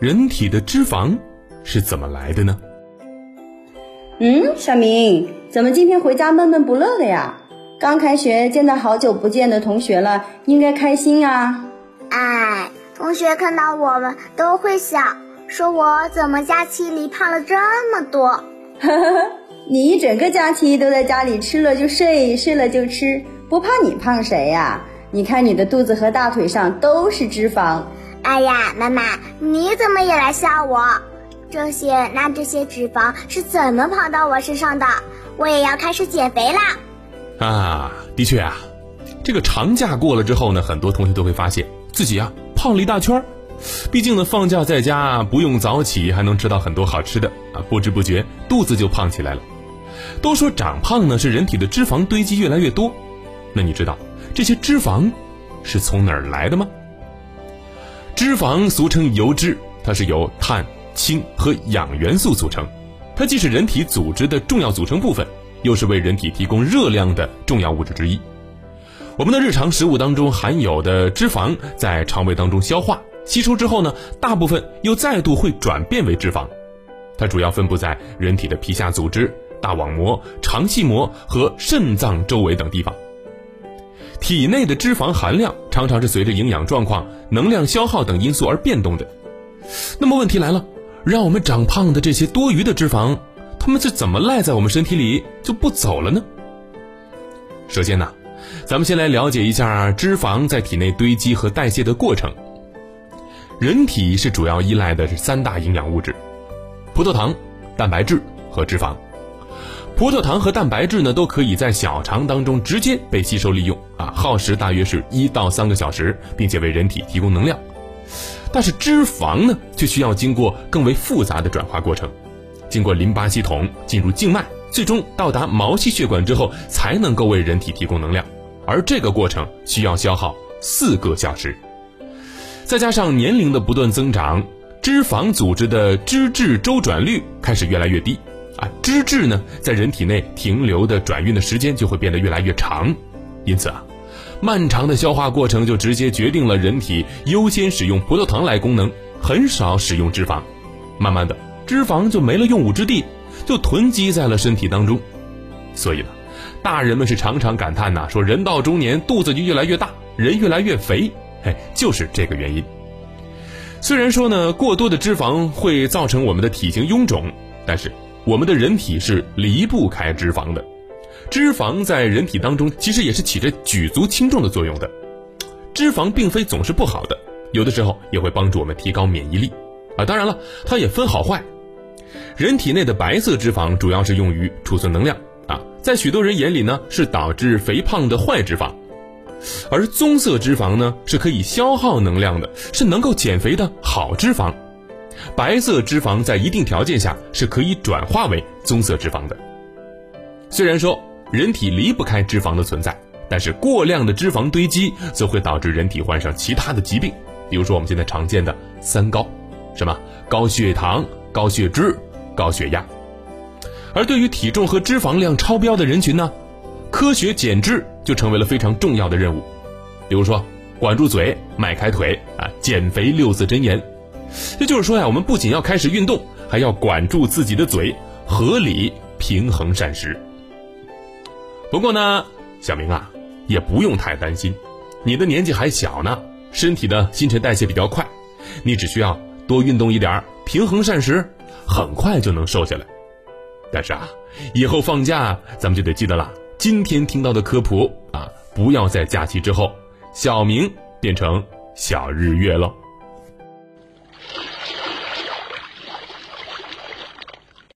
人体的脂肪是怎么来的呢？嗯，小明，怎么今天回家闷闷不乐的呀？刚开学见到好久不见的同学了，应该开心啊。哎，同学看到我们都会笑，说我怎么假期里胖了这么多。呵呵呵，你一整个假期都在家里吃了就睡，睡了就吃，不怕你胖谁呀？你看你的肚子和大腿上都是脂肪。哎呀，妈妈，你怎么也来笑我？这些那这些脂肪是怎么跑到我身上的？我也要开始减肥啦！啊，的确啊，这个长假过了之后呢，很多同学都会发现自己啊胖了一大圈儿。毕竟呢，放假在家不用早起，还能吃到很多好吃的啊，不知不觉肚子就胖起来了。都说长胖呢是人体的脂肪堆积越来越多，那你知道这些脂肪是从哪儿来的吗？脂肪俗称油脂，它是由碳。氢和氧元素组成，它既是人体组织的重要组成部分，又是为人体提供热量的重要物质之一。我们的日常食物当中含有的脂肪，在肠胃当中消化吸收之后呢，大部分又再度会转变为脂肪。它主要分布在人体的皮下组织、大网膜、肠系膜和肾脏周围等地方。体内的脂肪含量常常是随着营养状况、能量消耗等因素而变动的。那么问题来了。让我们长胖的这些多余的脂肪，它们是怎么赖在我们身体里就不走了呢？首先呢，咱们先来了解一下脂肪在体内堆积和代谢的过程。人体是主要依赖的是三大营养物质：葡萄糖、蛋白质和脂肪。葡萄糖和蛋白质呢，都可以在小肠当中直接被吸收利用啊，耗时大约是一到三个小时，并且为人体提供能量。但是脂肪呢，却需要经过更为复杂的转化过程，经过淋巴系统进入静脉，最终到达毛细血管之后，才能够为人体提供能量。而这个过程需要消耗四个小时，再加上年龄的不断增长，脂肪组织的脂质周转率开始越来越低，啊，脂质呢在人体内停留的转运的时间就会变得越来越长，因此啊。漫长的消化过程就直接决定了人体优先使用葡萄糖来功能，很少使用脂肪。慢慢的，脂肪就没了用武之地，就囤积在了身体当中。所以呢，大人们是常常感叹呐，说人到中年肚子就越来越大，人越来越肥，嘿，就是这个原因。虽然说呢，过多的脂肪会造成我们的体型臃肿，但是我们的人体是离不开脂肪的。脂肪在人体当中其实也是起着举足轻重的作用的，脂肪并非总是不好的，有的时候也会帮助我们提高免疫力，啊，当然了，它也分好坏。人体内的白色脂肪主要是用于储存能量，啊，在许多人眼里呢是导致肥胖的坏脂肪，而棕色脂肪呢是可以消耗能量的，是能够减肥的好脂肪。白色脂肪在一定条件下是可以转化为棕色脂肪的。虽然说。人体离不开脂肪的存在，但是过量的脂肪堆积则会导致人体患上其他的疾病，比如说我们现在常见的三高，什么高血糖、高血脂、高血压。而对于体重和脂肪量超标的人群呢，科学减脂就成为了非常重要的任务。比如说，管住嘴，迈开腿啊，减肥六字真言。也就是说呀，我们不仅要开始运动，还要管住自己的嘴，合理平衡膳食。不过呢，小明啊，也不用太担心，你的年纪还小呢，身体的新陈代谢比较快，你只需要多运动一点，平衡膳食，很快就能瘦下来。但是啊，以后放假咱们就得记得了，今天听到的科普啊，不要在假期之后，小明变成小日月了。